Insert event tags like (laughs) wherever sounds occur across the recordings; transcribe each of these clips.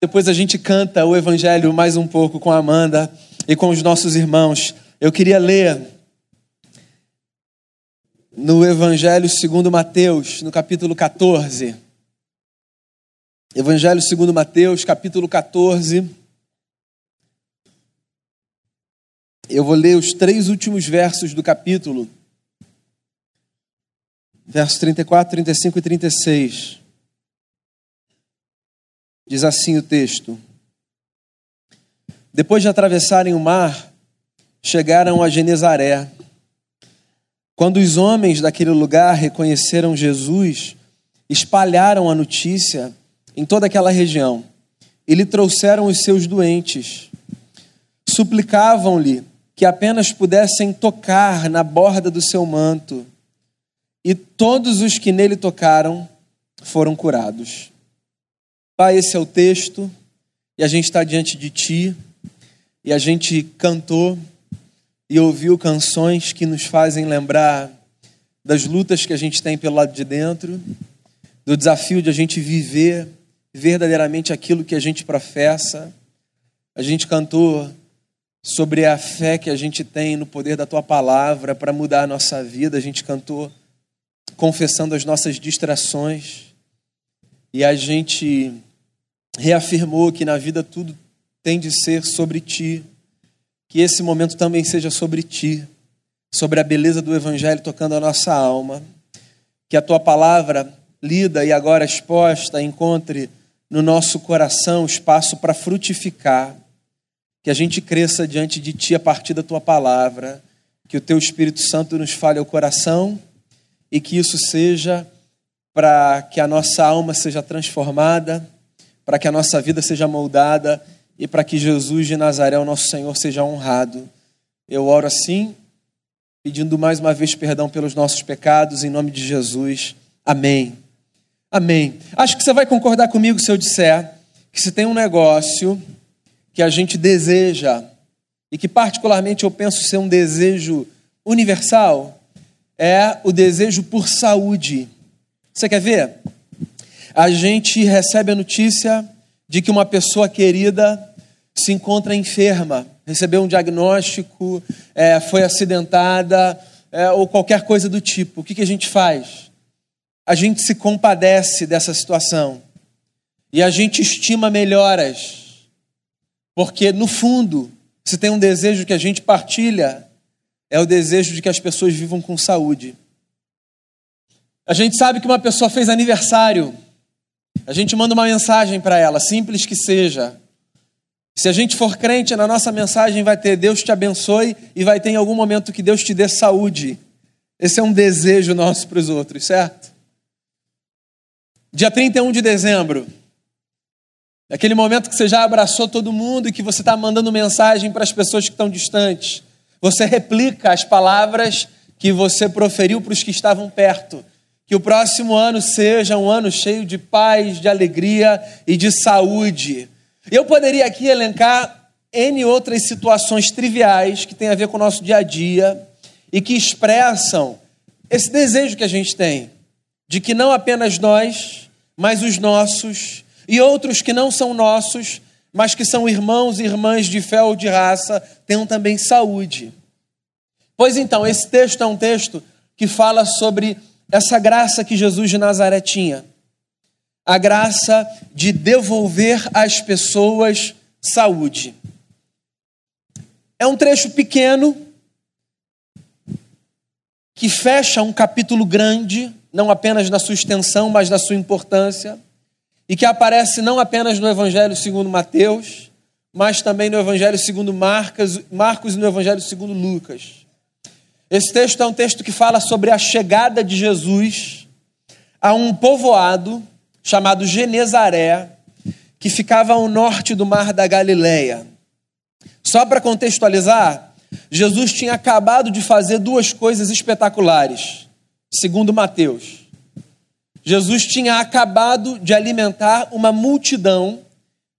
Depois a gente canta o Evangelho mais um pouco com a Amanda e com os nossos irmãos. Eu queria ler no Evangelho segundo Mateus, no capítulo 14. Evangelho segundo Mateus, capítulo 14. Eu vou ler os três últimos versos do capítulo. Versos 34, 35 e 36. Diz assim o texto: Depois de atravessarem o mar, chegaram a Genezaré. Quando os homens daquele lugar reconheceram Jesus, espalharam a notícia em toda aquela região e lhe trouxeram os seus doentes. Suplicavam-lhe que apenas pudessem tocar na borda do seu manto, e todos os que nele tocaram foram curados. Pai, esse é o texto, e a gente está diante de Ti, e a gente cantou e ouviu canções que nos fazem lembrar das lutas que a gente tem pelo lado de dentro, do desafio de a gente viver verdadeiramente aquilo que a gente professa. A gente cantou sobre a fé que a gente tem no poder da tua palavra para mudar a nossa vida. A gente cantou confessando as nossas distrações. E a gente reafirmou que na vida tudo tem de ser sobre ti, que esse momento também seja sobre ti, sobre a beleza do Evangelho tocando a nossa alma, que a tua palavra, lida e agora exposta, encontre no nosso coração espaço para frutificar, que a gente cresça diante de ti a partir da tua palavra, que o teu Espírito Santo nos fale ao coração e que isso seja para que a nossa alma seja transformada para que a nossa vida seja moldada e para que Jesus de Nazaré, o nosso Senhor, seja honrado. Eu oro assim, pedindo mais uma vez perdão pelos nossos pecados, em nome de Jesus. Amém. Amém. Acho que você vai concordar comigo se eu disser que se tem um negócio que a gente deseja e que particularmente eu penso ser um desejo universal, é o desejo por saúde. Você quer ver? A gente recebe a notícia de que uma pessoa querida se encontra enferma, recebeu um diagnóstico, é, foi acidentada é, ou qualquer coisa do tipo. O que, que a gente faz? A gente se compadece dessa situação e a gente estima melhoras, porque no fundo, se tem um desejo que a gente partilha, é o desejo de que as pessoas vivam com saúde. A gente sabe que uma pessoa fez aniversário a gente manda uma mensagem para ela, simples que seja. Se a gente for crente, na nossa mensagem vai ter Deus te abençoe e vai ter em algum momento que Deus te dê saúde. Esse é um desejo nosso para os outros, certo? Dia 31 de dezembro. Aquele momento que você já abraçou todo mundo e que você está mandando mensagem para as pessoas que estão distantes. Você replica as palavras que você proferiu para os que estavam perto. Que o próximo ano seja um ano cheio de paz, de alegria e de saúde. Eu poderia aqui elencar N outras situações triviais que têm a ver com o nosso dia a dia e que expressam esse desejo que a gente tem de que não apenas nós, mas os nossos e outros que não são nossos, mas que são irmãos e irmãs de fé ou de raça, tenham também saúde. Pois então, esse texto é um texto que fala sobre essa graça que Jesus de Nazaré tinha, a graça de devolver às pessoas saúde. É um trecho pequeno que fecha um capítulo grande, não apenas na sua extensão, mas na sua importância, e que aparece não apenas no Evangelho segundo Mateus, mas também no Evangelho segundo Marcos, Marcos e no Evangelho segundo Lucas. Esse texto é um texto que fala sobre a chegada de Jesus a um povoado chamado Genezaré, que ficava ao norte do mar da Galileia. Só para contextualizar, Jesus tinha acabado de fazer duas coisas espetaculares, segundo Mateus. Jesus tinha acabado de alimentar uma multidão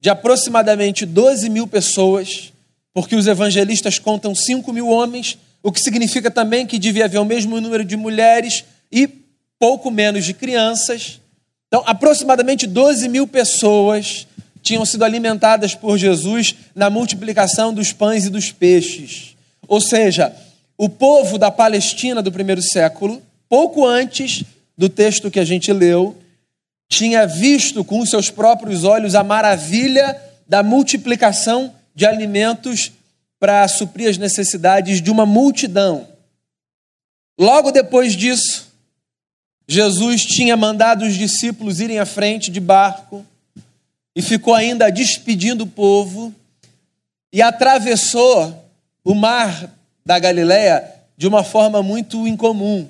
de aproximadamente 12 mil pessoas, porque os evangelistas contam 5 mil homens o que significa também que devia haver o mesmo número de mulheres e pouco menos de crianças. Então, aproximadamente 12 mil pessoas tinham sido alimentadas por Jesus na multiplicação dos pães e dos peixes. Ou seja, o povo da Palestina do primeiro século, pouco antes do texto que a gente leu, tinha visto com seus próprios olhos a maravilha da multiplicação de alimentos para suprir as necessidades de uma multidão. Logo depois disso, Jesus tinha mandado os discípulos irem à frente de barco e ficou ainda despedindo o povo e atravessou o mar da Galileia de uma forma muito incomum.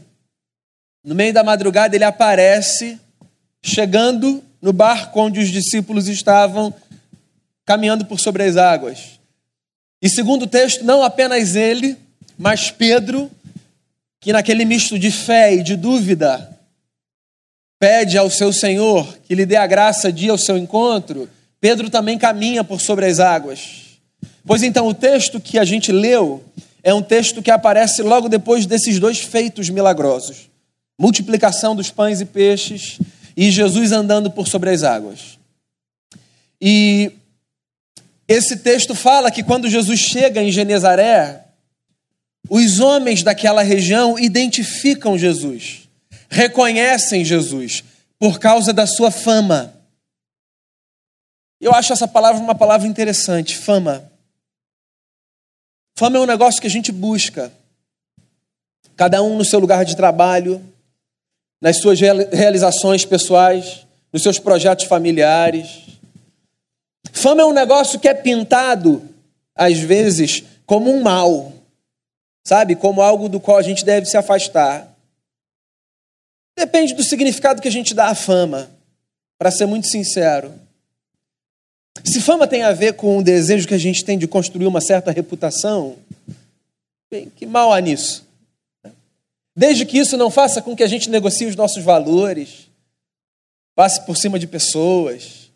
No meio da madrugada ele aparece chegando no barco onde os discípulos estavam caminhando por sobre as águas. E segundo o texto, não apenas ele, mas Pedro, que naquele misto de fé e de dúvida, pede ao seu Senhor que lhe dê a graça de ir ao seu encontro, Pedro também caminha por sobre as águas. Pois então, o texto que a gente leu é um texto que aparece logo depois desses dois feitos milagrosos: multiplicação dos pães e peixes e Jesus andando por sobre as águas. E esse texto fala que quando Jesus chega em Genezaré, os homens daquela região identificam Jesus reconhecem Jesus por causa da sua fama. Eu acho essa palavra uma palavra interessante, fama. Fama é um negócio que a gente busca. Cada um no seu lugar de trabalho, nas suas realizações pessoais, nos seus projetos familiares. Fama é um negócio que é pintado, às vezes, como um mal, sabe? Como algo do qual a gente deve se afastar. Depende do significado que a gente dá à fama, para ser muito sincero. Se fama tem a ver com o desejo que a gente tem de construir uma certa reputação, bem, que mal há nisso? Desde que isso não faça com que a gente negocie os nossos valores, passe por cima de pessoas,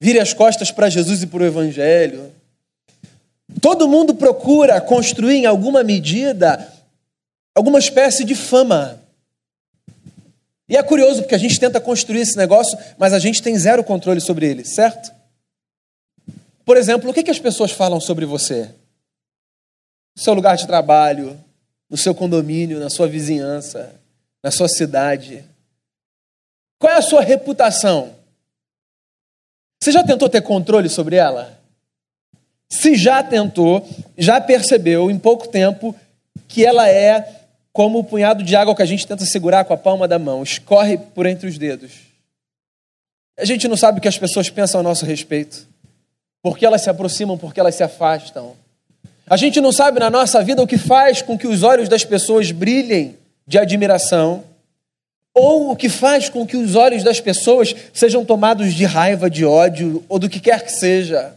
vire as costas para Jesus e para o Evangelho. Todo mundo procura construir, em alguma medida, alguma espécie de fama. E é curioso porque a gente tenta construir esse negócio, mas a gente tem zero controle sobre ele, certo? Por exemplo, o que, que as pessoas falam sobre você? No seu lugar de trabalho, no seu condomínio, na sua vizinhança, na sua cidade. Qual é a sua reputação? Você já tentou ter controle sobre ela? Se já tentou, já percebeu em pouco tempo que ela é como o punhado de água que a gente tenta segurar com a palma da mão, escorre por entre os dedos. A gente não sabe o que as pessoas pensam a nosso respeito, porque elas se aproximam, porque elas se afastam. A gente não sabe na nossa vida o que faz com que os olhos das pessoas brilhem de admiração, ou o que faz com que os olhos das pessoas sejam tomados de raiva, de ódio, ou do que quer que seja.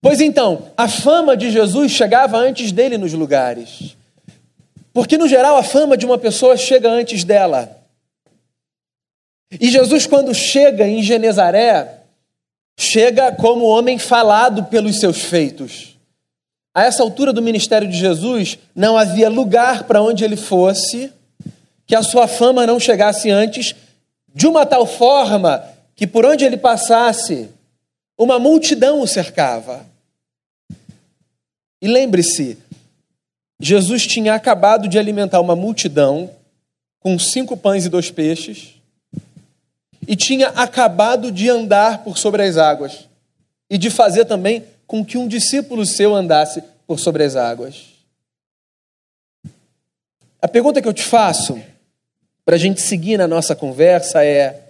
Pois então, a fama de Jesus chegava antes dele nos lugares. Porque, no geral, a fama de uma pessoa chega antes dela. E Jesus, quando chega em Genezaré, chega como homem falado pelos seus feitos. A essa altura do ministério de Jesus, não havia lugar para onde ele fosse que a sua fama não chegasse antes, de uma tal forma que por onde ele passasse, uma multidão o cercava. E lembre-se, Jesus tinha acabado de alimentar uma multidão com cinco pães e dois peixes e tinha acabado de andar por sobre as águas e de fazer também com que um discípulo seu andasse por sobre as águas. A pergunta que eu te faço, para a gente seguir na nossa conversa, é: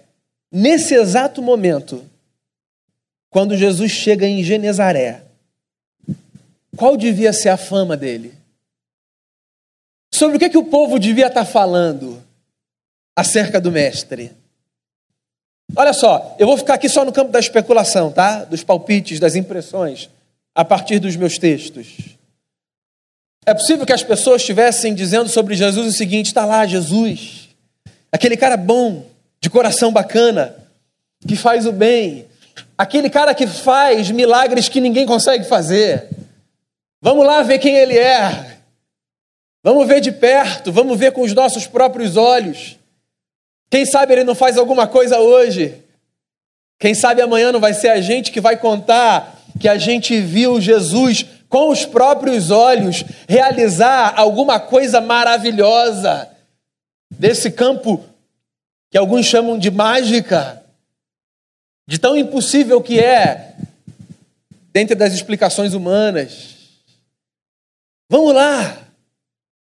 nesse exato momento, quando Jesus chega em Genezaré, qual devia ser a fama dele? sobre o que, que o povo devia estar falando acerca do mestre. Olha só, eu vou ficar aqui só no campo da especulação, tá? Dos palpites, das impressões, a partir dos meus textos. É possível que as pessoas estivessem dizendo sobre Jesus o seguinte: está lá Jesus, aquele cara bom, de coração bacana, que faz o bem, aquele cara que faz milagres que ninguém consegue fazer. Vamos lá ver quem ele é. Vamos ver de perto, vamos ver com os nossos próprios olhos. Quem sabe ele não faz alguma coisa hoje Quem sabe amanhã não vai ser a gente que vai contar que a gente viu Jesus com os próprios olhos realizar alguma coisa maravilhosa desse campo que alguns chamam de mágica, de tão impossível que é, dentro das explicações humanas. Vamos lá,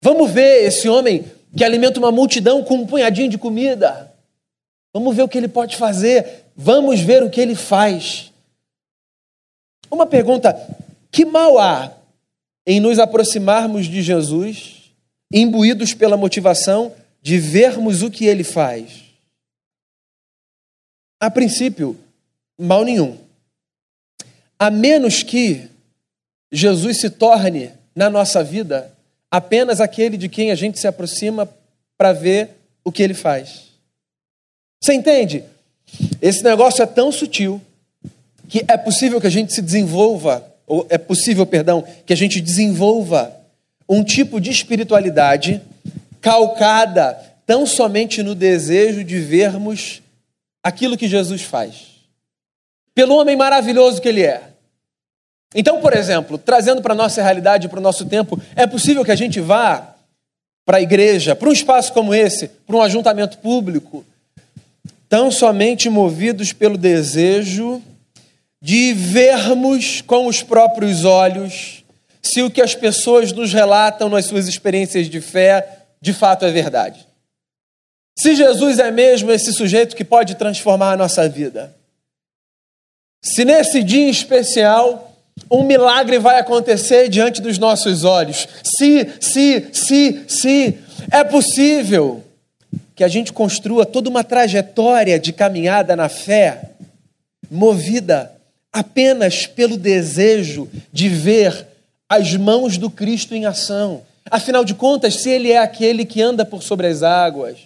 vamos ver esse homem que alimenta uma multidão com um punhadinho de comida. Vamos ver o que ele pode fazer, vamos ver o que ele faz. Uma pergunta: que mal há em nos aproximarmos de Jesus, imbuídos pela motivação de vermos o que ele faz? A princípio, mal nenhum. A menos que Jesus se torne na nossa vida apenas aquele de quem a gente se aproxima para ver o que ele faz. Você entende? Esse negócio é tão sutil que é possível que a gente se desenvolva, ou é possível, perdão, que a gente desenvolva um tipo de espiritualidade calcada tão somente no desejo de vermos aquilo que Jesus faz. Pelo homem maravilhoso que ele é. Então, por exemplo, trazendo para a nossa realidade, para o nosso tempo, é possível que a gente vá para a igreja, para um espaço como esse, para um ajuntamento público, tão somente movidos pelo desejo de vermos com os próprios olhos se o que as pessoas nos relatam nas suas experiências de fé de fato é verdade. Se Jesus é mesmo esse sujeito que pode transformar a nossa vida. Se nesse dia especial um milagre vai acontecer diante dos nossos olhos. Se, se, se, se é possível que a gente construa toda uma trajetória de caminhada na fé, movida apenas pelo desejo de ver as mãos do Cristo em ação. Afinal de contas, se Ele é aquele que anda por sobre as águas,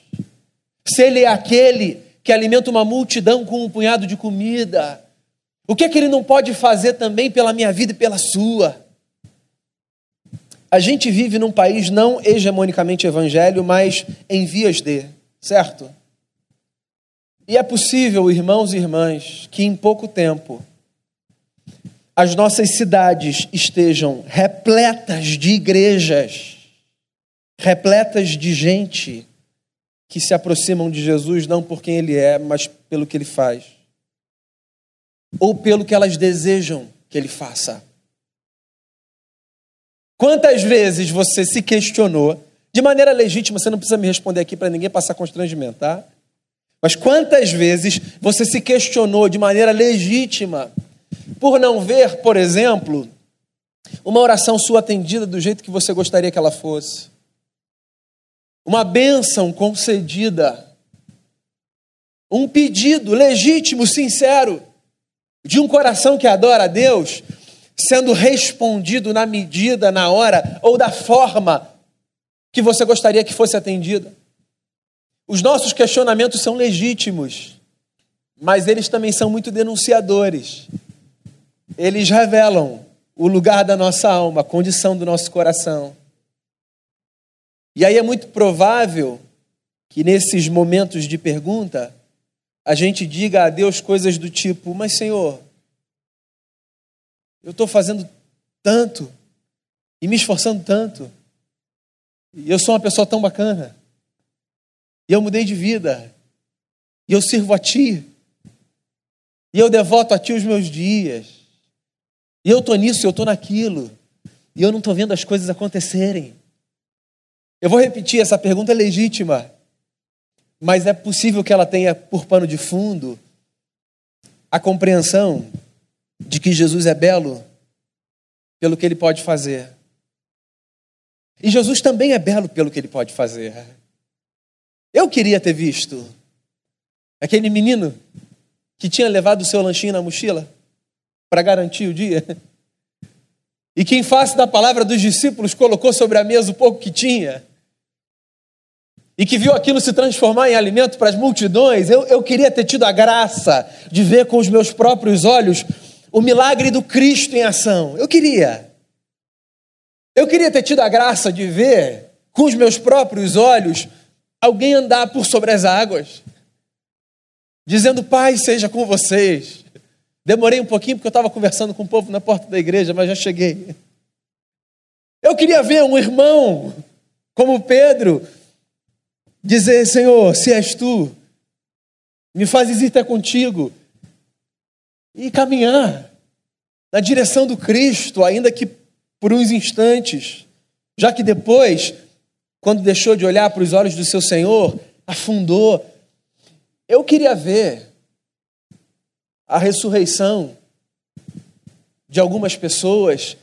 se Ele é aquele que alimenta uma multidão com um punhado de comida, o que é que Ele não pode fazer também pela minha vida e pela sua? A gente vive num país não hegemonicamente evangélico, mas em vias de, certo? E é possível, irmãos e irmãs, que em pouco tempo as nossas cidades estejam repletas de igrejas, repletas de gente que se aproximam de Jesus não por quem ele é, mas pelo que ele faz, ou pelo que elas desejam que ele faça. Quantas vezes você se questionou, de maneira legítima, você não precisa me responder aqui para ninguém passar constrangimento, tá? Mas quantas vezes você se questionou de maneira legítima por não ver, por exemplo, uma oração sua atendida do jeito que você gostaria que ela fosse, uma bênção concedida, um pedido legítimo, sincero, de um coração que adora a Deus, sendo respondido na medida, na hora ou da forma que você gostaria que fosse atendida. Os nossos questionamentos são legítimos, mas eles também são muito denunciadores eles revelam o lugar da nossa alma, a condição do nosso coração. E aí é muito provável que nesses momentos de pergunta, a gente diga a Deus coisas do tipo: Mas Senhor, eu estou fazendo tanto e me esforçando tanto, e eu sou uma pessoa tão bacana, e eu mudei de vida, e eu sirvo a Ti, e eu devoto a Ti os meus dias. E eu estou nisso, eu estou naquilo. E eu não estou vendo as coisas acontecerem. Eu vou repetir, essa pergunta é legítima. Mas é possível que ela tenha por pano de fundo a compreensão de que Jesus é belo pelo que ele pode fazer. E Jesus também é belo pelo que ele pode fazer. Eu queria ter visto aquele menino que tinha levado o seu lanchinho na mochila para garantir o dia. E que, em face da palavra dos discípulos, colocou sobre a mesa o pouco que tinha. E que viu aquilo se transformar em alimento para as multidões. Eu, eu queria ter tido a graça de ver com os meus próprios olhos o milagre do Cristo em ação. Eu queria. Eu queria ter tido a graça de ver com os meus próprios olhos alguém andar por sobre as águas. dizendo: Pai, seja com vocês. Demorei um pouquinho porque eu estava conversando com o povo na porta da igreja, mas já cheguei. Eu queria ver um irmão como Pedro dizer: Senhor, se és tu, me fazes ir até contigo e caminhar na direção do Cristo, ainda que por uns instantes, já que depois, quando deixou de olhar para os olhos do seu Senhor, afundou. Eu queria ver a ressurreição de algumas pessoas,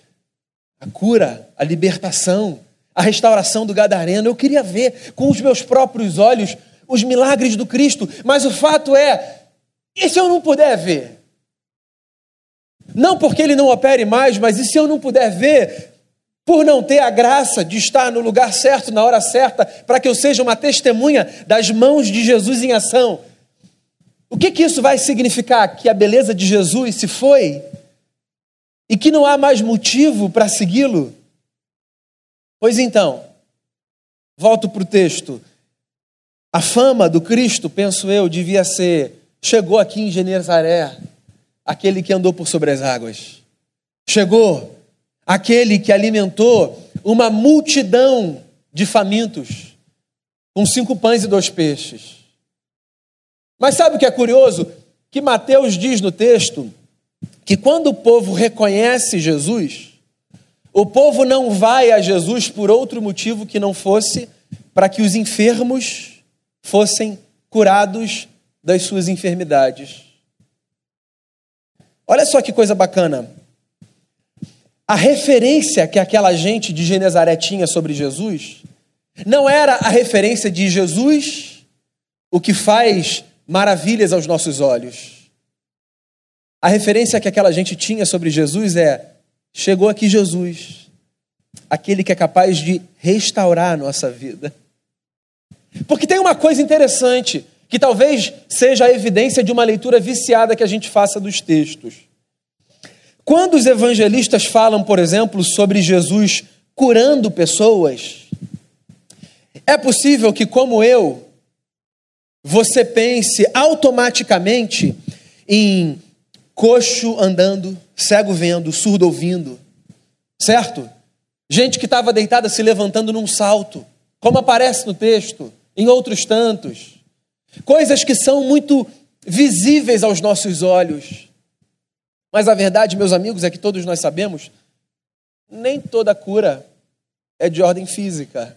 a cura, a libertação, a restauração do Gadareno. Eu queria ver com os meus próprios olhos os milagres do Cristo, mas o fato é, e se eu não puder ver? Não porque ele não opere mais, mas e se eu não puder ver, por não ter a graça de estar no lugar certo, na hora certa, para que eu seja uma testemunha das mãos de Jesus em ação? O que, que isso vai significar? Que a beleza de Jesus se foi e que não há mais motivo para segui-lo? Pois então, volto para o texto. A fama do Cristo, penso eu, devia ser: chegou aqui em Genezaré, aquele que andou por sobre as águas. Chegou aquele que alimentou uma multidão de famintos com cinco pães e dois peixes. Mas sabe o que é curioso? Que Mateus diz no texto que quando o povo reconhece Jesus, o povo não vai a Jesus por outro motivo que não fosse para que os enfermos fossem curados das suas enfermidades. Olha só que coisa bacana. A referência que aquela gente de Genezaré tinha sobre Jesus não era a referência de Jesus, o que faz maravilhas aos nossos olhos. A referência que aquela gente tinha sobre Jesus é: chegou aqui Jesus, aquele que é capaz de restaurar a nossa vida. Porque tem uma coisa interessante, que talvez seja a evidência de uma leitura viciada que a gente faça dos textos. Quando os evangelistas falam, por exemplo, sobre Jesus curando pessoas, é possível que, como eu, você pense automaticamente em coxo andando, cego vendo, surdo ouvindo, certo? Gente que estava deitada se levantando num salto, como aparece no texto, em outros tantos. Coisas que são muito visíveis aos nossos olhos. Mas a verdade, meus amigos, é que todos nós sabemos, nem toda cura é de ordem física.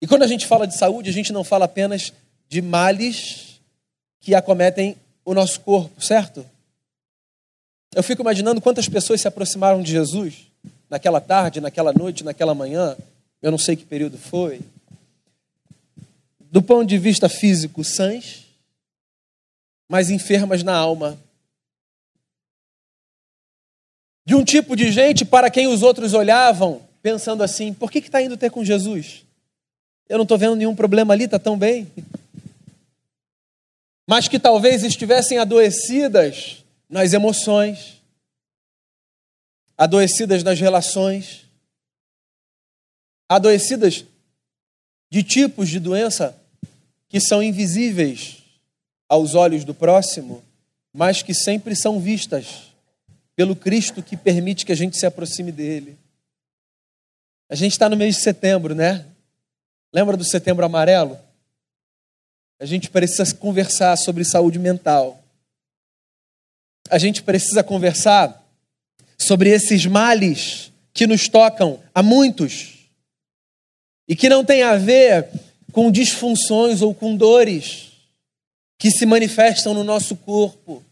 E quando a gente fala de saúde, a gente não fala apenas de males que acometem o nosso corpo, certo? Eu fico imaginando quantas pessoas se aproximaram de Jesus naquela tarde, naquela noite, naquela manhã, eu não sei que período foi. Do ponto de vista físico, sãs, mas enfermas na alma. De um tipo de gente para quem os outros olhavam, pensando assim: por que está indo ter com Jesus? Eu não estou vendo nenhum problema ali, está tão bem. Mas que talvez estivessem adoecidas nas emoções, adoecidas nas relações, adoecidas de tipos de doença que são invisíveis aos olhos do próximo, mas que sempre são vistas pelo Cristo que permite que a gente se aproxime dele. A gente está no mês de setembro, né? Lembra do Setembro Amarelo? A gente precisa conversar sobre saúde mental. A gente precisa conversar sobre esses males que nos tocam a muitos e que não tem a ver com disfunções ou com dores que se manifestam no nosso corpo,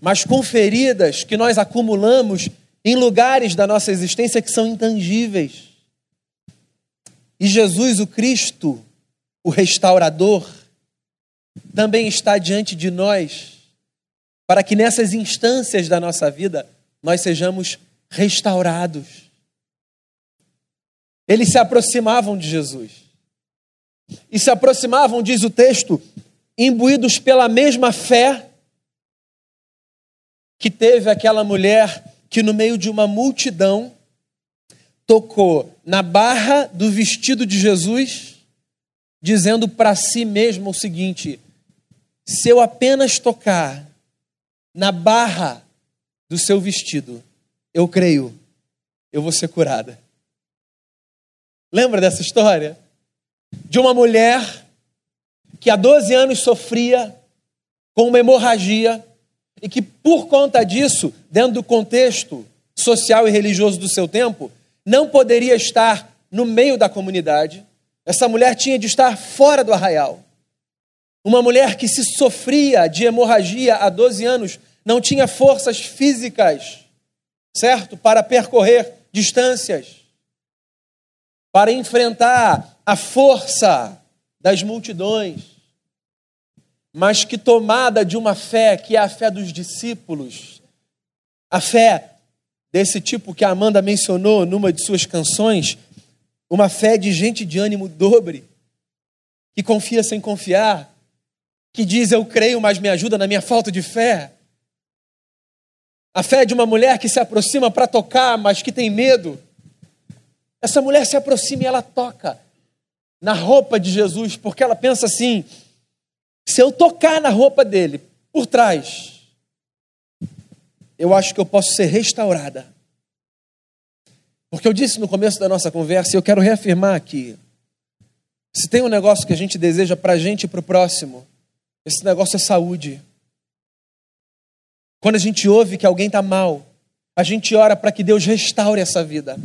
mas com feridas que nós acumulamos em lugares da nossa existência que são intangíveis. E Jesus, o Cristo, o restaurador, também está diante de nós, para que nessas instâncias da nossa vida nós sejamos restaurados. Eles se aproximavam de Jesus. E se aproximavam, diz o texto, imbuídos pela mesma fé que teve aquela mulher que, no meio de uma multidão, tocou na barra do vestido de Jesus, dizendo para si mesmo o seguinte: se eu apenas tocar na barra do seu vestido, eu creio, eu vou ser curada. Lembra dessa história? De uma mulher que há 12 anos sofria com uma hemorragia e que, por conta disso, dentro do contexto social e religioso do seu tempo, não poderia estar no meio da comunidade. Essa mulher tinha de estar fora do arraial. Uma mulher que se sofria de hemorragia há 12 anos, não tinha forças físicas, certo? Para percorrer distâncias, para enfrentar a força das multidões, mas que tomada de uma fé que é a fé dos discípulos, a fé desse tipo que a Amanda mencionou numa de suas canções, uma fé de gente de ânimo dobre, que confia sem confiar, que diz eu creio, mas me ajuda na minha falta de fé. A fé de uma mulher que se aproxima para tocar, mas que tem medo. Essa mulher se aproxima e ela toca na roupa de Jesus, porque ela pensa assim: se eu tocar na roupa dele por trás, eu acho que eu posso ser restaurada. Porque eu disse no começo da nossa conversa, e eu quero reafirmar aqui: se tem um negócio que a gente deseja para a gente e para o próximo, esse negócio é saúde. Quando a gente ouve que alguém está mal, a gente ora para que Deus restaure essa vida.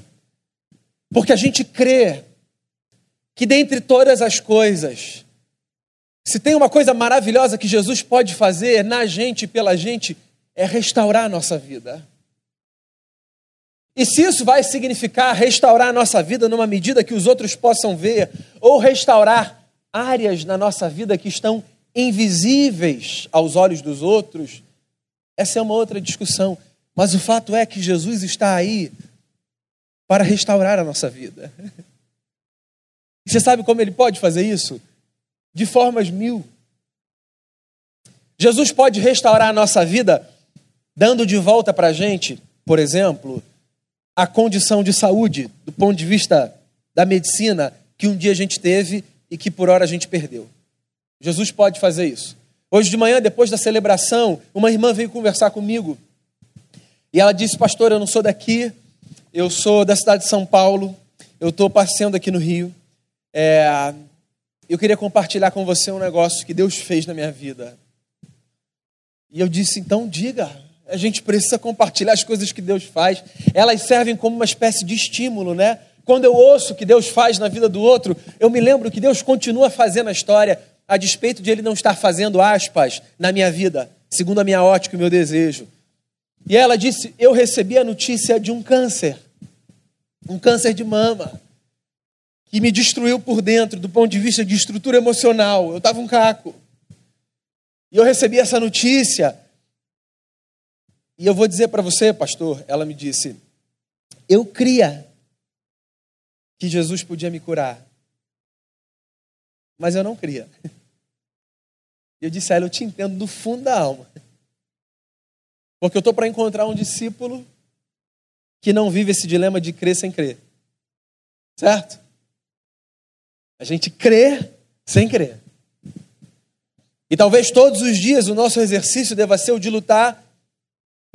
Porque a gente crê que dentre todas as coisas, se tem uma coisa maravilhosa que Jesus pode fazer na gente e pela gente, é restaurar a nossa vida. E se isso vai significar restaurar a nossa vida numa medida que os outros possam ver, ou restaurar áreas na nossa vida que estão invisíveis aos olhos dos outros, essa é uma outra discussão. Mas o fato é que Jesus está aí para restaurar a nossa vida. E (laughs) você sabe como ele pode fazer isso? de formas mil. Jesus pode restaurar a nossa vida dando de volta para a gente, por exemplo, a condição de saúde, do ponto de vista da medicina, que um dia a gente teve e que por hora a gente perdeu. Jesus pode fazer isso. Hoje de manhã, depois da celebração, uma irmã veio conversar comigo e ela disse: Pastor, eu não sou daqui, eu sou da cidade de São Paulo, eu estou passeando aqui no Rio. É, eu queria compartilhar com você um negócio que Deus fez na minha vida. E eu disse, então diga, a gente precisa compartilhar as coisas que Deus faz. Elas servem como uma espécie de estímulo, né? Quando eu ouço o que Deus faz na vida do outro, eu me lembro que Deus continua fazendo a história, a despeito de Ele não estar fazendo aspas na minha vida, segundo a minha ótica e o meu desejo. E ela disse: Eu recebi a notícia de um câncer, um câncer de mama que me destruiu por dentro, do ponto de vista de estrutura emocional. Eu estava um caco. E eu recebi essa notícia. E eu vou dizer para você, pastor, ela me disse: eu cria que Jesus podia me curar. Mas eu não cria. (laughs) Eu disse a ela: eu te entendo do fundo da alma. Porque eu estou para encontrar um discípulo que não vive esse dilema de crer sem crer. Certo? A gente crê sem crer. E talvez todos os dias o nosso exercício deva ser o de lutar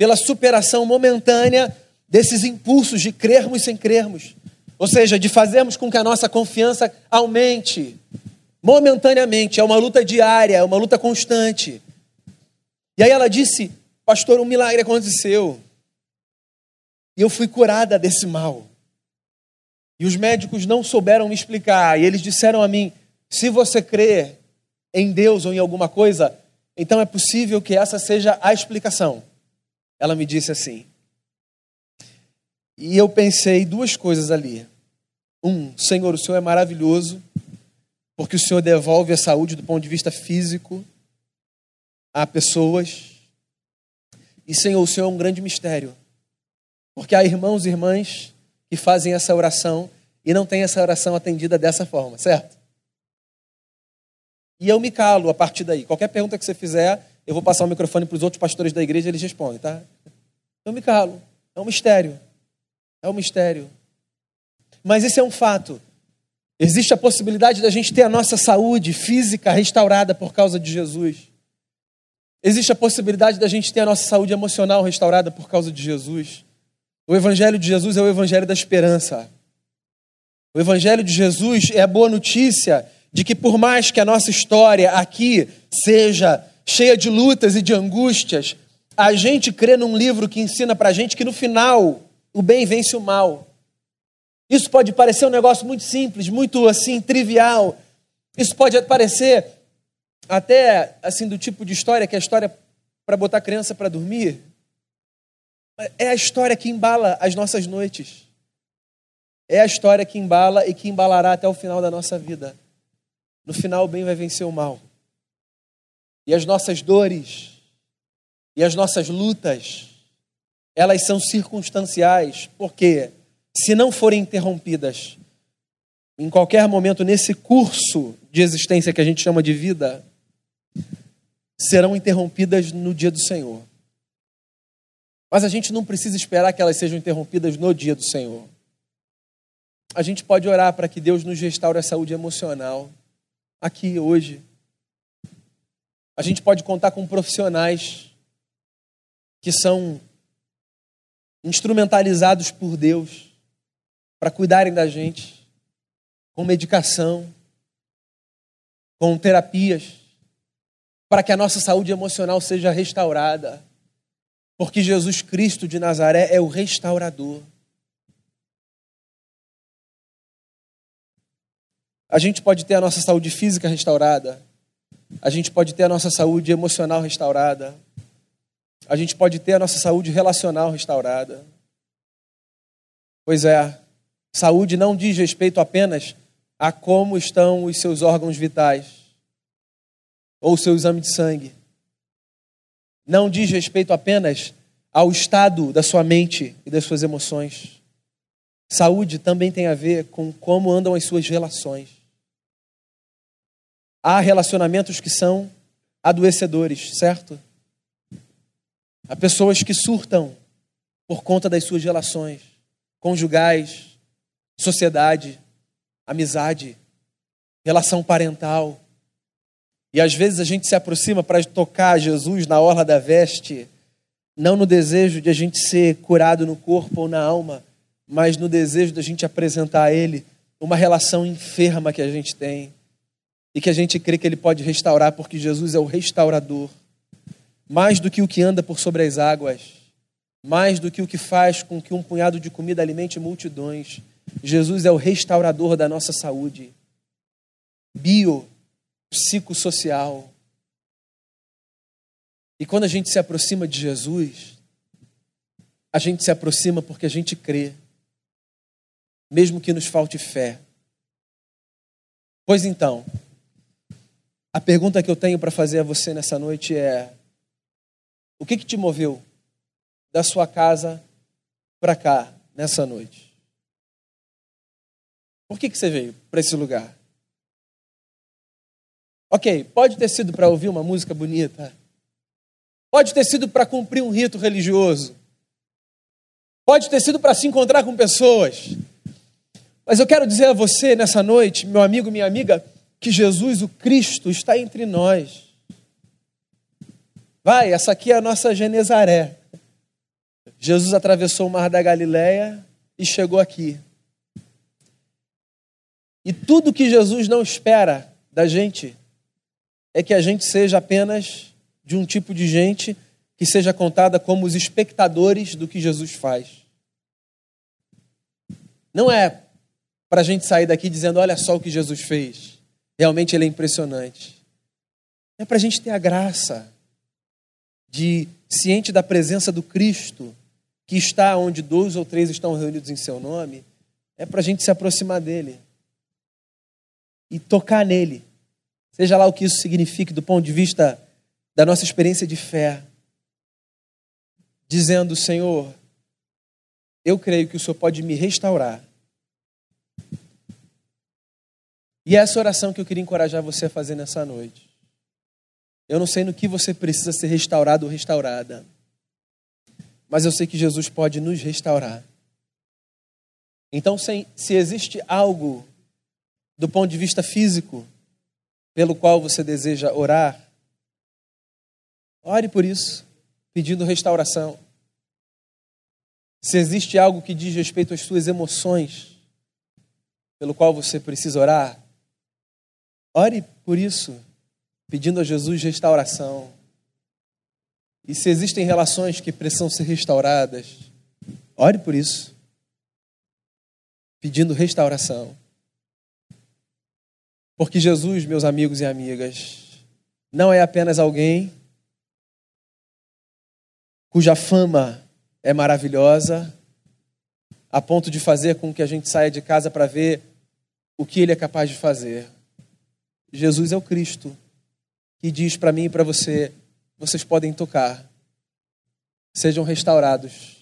pela superação momentânea desses impulsos de crermos sem crermos. Ou seja, de fazermos com que a nossa confiança aumente momentaneamente. É uma luta diária, é uma luta constante. E aí ela disse: Pastor, um milagre aconteceu. E eu fui curada desse mal. E os médicos não souberam me explicar. E eles disseram a mim: se você crê em Deus ou em alguma coisa, então é possível que essa seja a explicação. Ela me disse assim. E eu pensei duas coisas ali. Um, Senhor, o Senhor é maravilhoso, porque o Senhor devolve a saúde do ponto de vista físico a pessoas. E, Senhor, o Senhor é um grande mistério, porque há irmãos e irmãs e fazem essa oração e não têm essa oração atendida dessa forma, certo? E eu me calo a partir daí. Qualquer pergunta que você fizer, eu vou passar o microfone para os outros pastores da igreja e eles respondem, tá? Eu me calo. É um mistério. É um mistério. Mas esse é um fato. Existe a possibilidade da gente ter a nossa saúde física restaurada por causa de Jesus. Existe a possibilidade da gente ter a nossa saúde emocional restaurada por causa de Jesus. O Evangelho de Jesus é o Evangelho da esperança. O Evangelho de Jesus é a boa notícia de que, por mais que a nossa história aqui seja cheia de lutas e de angústias, a gente crê num livro que ensina para a gente que no final o bem vence o mal. Isso pode parecer um negócio muito simples, muito assim trivial. Isso pode parecer até assim do tipo de história que é a história para botar a criança para dormir. É a história que embala as nossas noites. É a história que embala e que embalará até o final da nossa vida. No final, o bem vai vencer o mal. E as nossas dores e as nossas lutas, elas são circunstanciais, porque se não forem interrompidas em qualquer momento nesse curso de existência que a gente chama de vida, serão interrompidas no dia do Senhor. Mas a gente não precisa esperar que elas sejam interrompidas no dia do Senhor. A gente pode orar para que Deus nos restaure a saúde emocional aqui hoje. A gente pode contar com profissionais que são instrumentalizados por Deus para cuidarem da gente, com medicação, com terapias, para que a nossa saúde emocional seja restaurada. Porque Jesus Cristo de Nazaré é o restaurador. A gente pode ter a nossa saúde física restaurada, a gente pode ter a nossa saúde emocional restaurada, a gente pode ter a nossa saúde relacional restaurada. Pois é, saúde não diz respeito apenas a como estão os seus órgãos vitais ou o seu exame de sangue não diz respeito apenas ao estado da sua mente e das suas emoções. Saúde também tem a ver com como andam as suas relações. Há relacionamentos que são adoecedores, certo? Há pessoas que surtam por conta das suas relações conjugais, sociedade, amizade, relação parental, e às vezes a gente se aproxima para tocar Jesus na orla da veste, não no desejo de a gente ser curado no corpo ou na alma, mas no desejo de a gente apresentar a Ele uma relação enferma que a gente tem e que a gente crê que Ele pode restaurar, porque Jesus é o restaurador. Mais do que o que anda por sobre as águas, mais do que o que faz com que um punhado de comida alimente multidões, Jesus é o restaurador da nossa saúde. Bio, psicossocial. E quando a gente se aproxima de Jesus, a gente se aproxima porque a gente crê, mesmo que nos falte fé. Pois então, a pergunta que eu tenho para fazer a você nessa noite é: o que, que te moveu da sua casa para cá nessa noite? Por que, que você veio para esse lugar? Ok, pode ter sido para ouvir uma música bonita. Pode ter sido para cumprir um rito religioso. Pode ter sido para se encontrar com pessoas. Mas eu quero dizer a você nessa noite, meu amigo, minha amiga, que Jesus, o Cristo, está entre nós. Vai, essa aqui é a nossa Genezaré. Jesus atravessou o mar da Galileia e chegou aqui. E tudo que Jesus não espera da gente é que a gente seja apenas de um tipo de gente que seja contada como os espectadores do que Jesus faz. Não é para a gente sair daqui dizendo: olha só o que Jesus fez. Realmente ele é impressionante. É para a gente ter a graça de, ciente da presença do Cristo, que está onde dois ou três estão reunidos em seu nome, é para a gente se aproximar dele e tocar nele Seja lá o que isso signifique do ponto de vista da nossa experiência de fé. Dizendo, Senhor, eu creio que o Senhor pode me restaurar. E é essa oração que eu queria encorajar você a fazer nessa noite. Eu não sei no que você precisa ser restaurado ou restaurada, mas eu sei que Jesus pode nos restaurar. Então, se existe algo do ponto de vista físico pelo qual você deseja orar, ore por isso, pedindo restauração. Se existe algo que diz respeito às suas emoções, pelo qual você precisa orar, ore por isso, pedindo a Jesus restauração. E se existem relações que precisam ser restauradas, ore por isso, pedindo restauração. Porque Jesus, meus amigos e amigas, não é apenas alguém cuja fama é maravilhosa, a ponto de fazer com que a gente saia de casa para ver o que ele é capaz de fazer. Jesus é o Cristo que diz para mim e para você: vocês podem tocar, sejam restaurados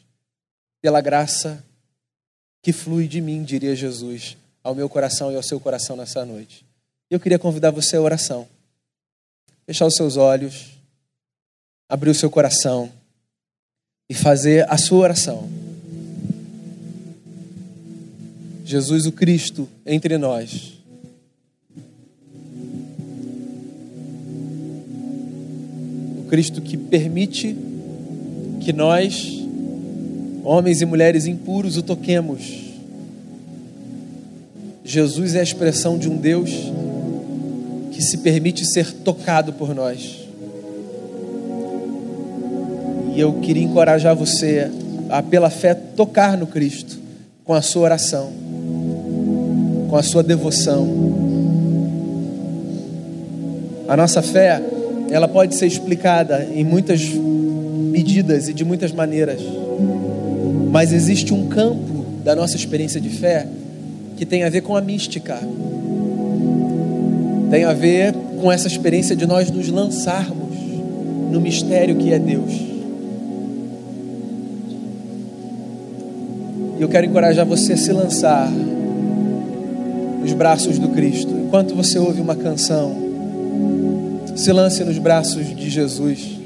pela graça que flui de mim, diria Jesus, ao meu coração e ao seu coração nessa noite. Eu queria convidar você à oração. Fechar os seus olhos, abrir o seu coração e fazer a sua oração. Jesus o Cristo entre nós. Cristo que permite que nós, homens e mulheres impuros, o toquemos. Jesus é a expressão de um Deus que se permite ser tocado por nós. E eu queria encorajar você a, pela fé, tocar no Cristo com a sua oração, com a sua devoção. A nossa fé, ela pode ser explicada em muitas medidas e de muitas maneiras, mas existe um campo da nossa experiência de fé que tem a ver com a mística, tem a ver com essa experiência de nós nos lançarmos no mistério que é Deus. E eu quero encorajar você a se lançar nos braços do Cristo. Enquanto você ouve uma canção, se lance nos braços de Jesus.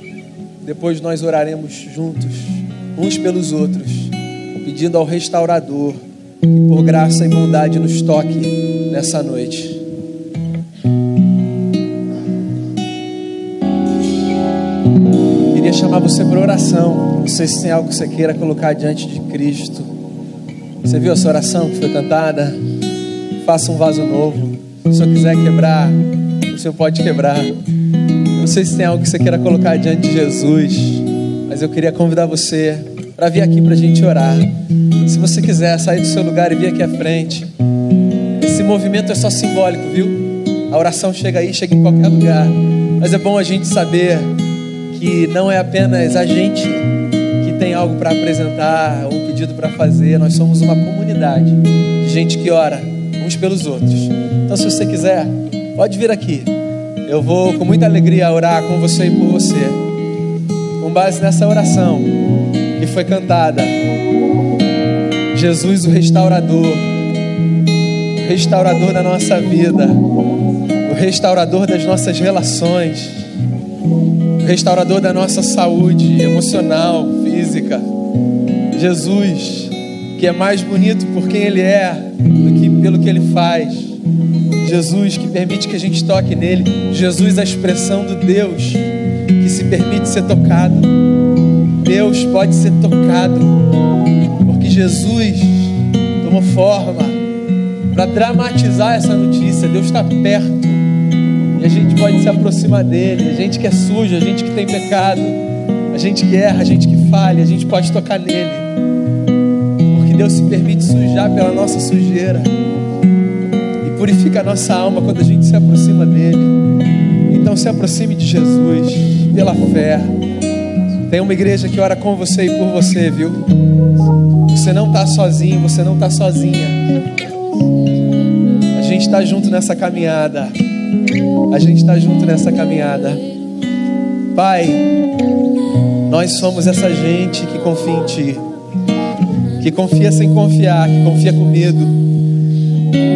Depois nós oraremos juntos, uns pelos outros, pedindo ao restaurador que por graça e bondade nos toque nessa noite. Queria chamar você para oração. Não sei se tem algo que você queira colocar diante de Cristo. Você viu essa oração que foi cantada? Faça um vaso novo. Se senhor quiser quebrar, senhor pode quebrar. Não sei se tem algo que você queira colocar diante de Jesus, mas eu queria convidar você para vir aqui para a gente orar. Se você quiser sair do seu lugar e vir aqui à frente, esse movimento é só simbólico, viu? A oração chega aí, chega em qualquer lugar. Mas é bom a gente saber que não é apenas a gente que tem algo para apresentar, um pedido para fazer. Nós somos uma comunidade de gente que ora uns pelos outros. Então, se você quiser, pode vir aqui. Eu vou com muita alegria orar com você e por você. Com base nessa oração que foi cantada. Jesus, o restaurador, o restaurador da nossa vida, o restaurador das nossas relações, o restaurador da nossa saúde emocional, física. Jesus, que é mais bonito por quem Ele é do que pelo que Ele faz. Jesus, que permite que a gente toque nele. Jesus, a expressão do Deus que se permite ser tocado. Deus pode ser tocado, porque Jesus tomou forma para dramatizar essa notícia. Deus está perto e a gente pode se aproximar dele. A gente que é sujo, a gente que tem pecado, a gente que erra, a gente que falha, a gente pode tocar nele. Porque Deus se permite sujar pela nossa sujeira purifica a nossa alma quando a gente se aproxima dele. Então se aproxime de Jesus pela fé. Tem uma igreja que ora com você e por você, viu? Você não está sozinho, você não está sozinha. A gente está junto nessa caminhada. A gente está junto nessa caminhada. Pai, nós somos essa gente que confia em Ti, que confia sem confiar, que confia com medo.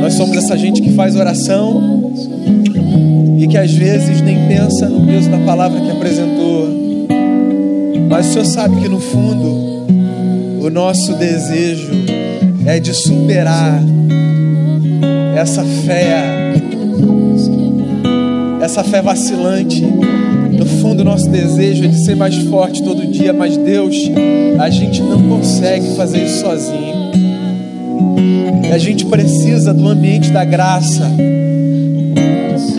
Nós somos essa gente que faz oração e que às vezes nem pensa no peso da palavra que apresentou. Mas o Senhor sabe que no fundo o nosso desejo é de superar essa fé, essa fé vacilante, No fundo, nosso desejo é de ser mais forte todo dia, mas Deus, a gente não consegue fazer isso sozinho. A gente precisa do ambiente da graça,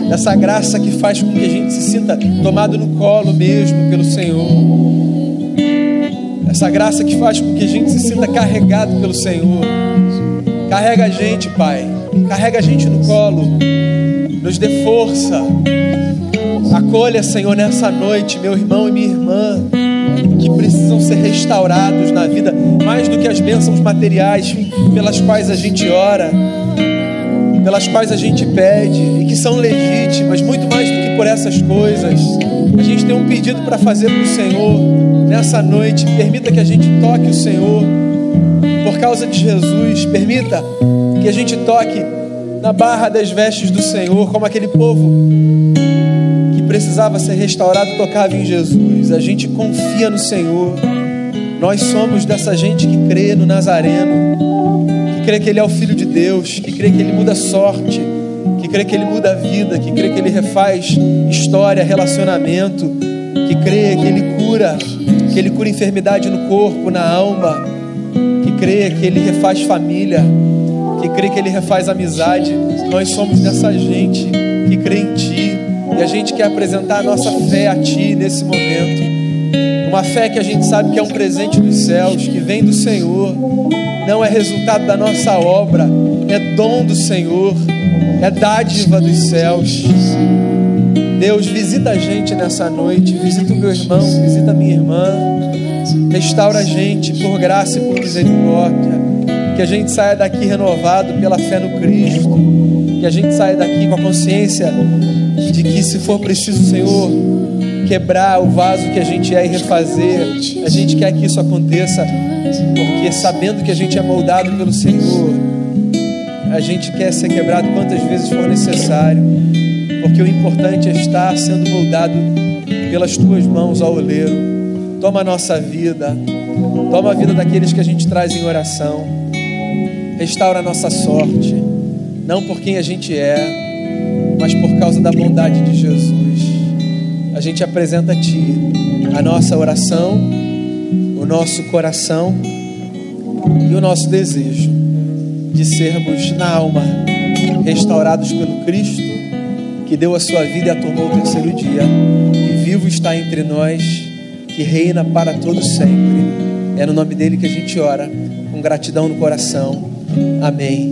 dessa graça que faz com que a gente se sinta tomado no colo mesmo pelo Senhor. Essa graça que faz com que a gente se sinta carregado pelo Senhor. Carrega a gente, Pai. Carrega a gente no colo. Nos dê força. Acolha, Senhor, nessa noite, meu irmão e minha irmã, precisam ser restaurados na vida, mais do que as bênçãos materiais pelas quais a gente ora, pelas quais a gente pede e que são legítimas, muito mais do que por essas coisas. A gente tem um pedido para fazer para o Senhor nessa noite. Permita que a gente toque o Senhor por causa de Jesus. Permita que a gente toque na barra das vestes do Senhor, como aquele povo precisava ser restaurado tocava em Jesus. A gente confia no Senhor. Nós somos dessa gente que crê no Nazareno, que crê que Ele é o Filho de Deus, que crê que Ele muda a sorte, que crê que Ele muda a vida, que crê que Ele refaz história, relacionamento, que crê que Ele cura, que Ele cura enfermidade no corpo, na alma, que crê que Ele refaz família, que crê que Ele refaz amizade. Nós somos dessa gente que crê em e a gente quer apresentar a nossa fé a Ti nesse momento. Uma fé que a gente sabe que é um presente dos céus, que vem do Senhor, não é resultado da nossa obra, é dom do Senhor, é dádiva dos céus. Deus, visita a gente nessa noite, visita o meu irmão, visita a minha irmã, restaura a gente por graça e por misericórdia. Que a gente saia daqui renovado pela fé no Cristo, que a gente saia daqui com a consciência de que, se for preciso, Senhor, quebrar o vaso que a gente é e refazer, a gente quer que isso aconteça, porque sabendo que a gente é moldado pelo Senhor, a gente quer ser quebrado quantas vezes for necessário, porque o importante é estar sendo moldado pelas tuas mãos ao oleiro. Toma a nossa vida, toma a vida daqueles que a gente traz em oração, restaura a nossa sorte, não por quem a gente é, mas por causa da bondade de Jesus. A gente apresenta a Ti a nossa oração, o nosso coração e o nosso desejo de sermos na alma restaurados pelo Cristo que deu a sua vida e a tomou o terceiro dia, que vivo está entre nós, que reina para todo sempre. É no nome dele que a gente ora, com gratidão no coração. Amém.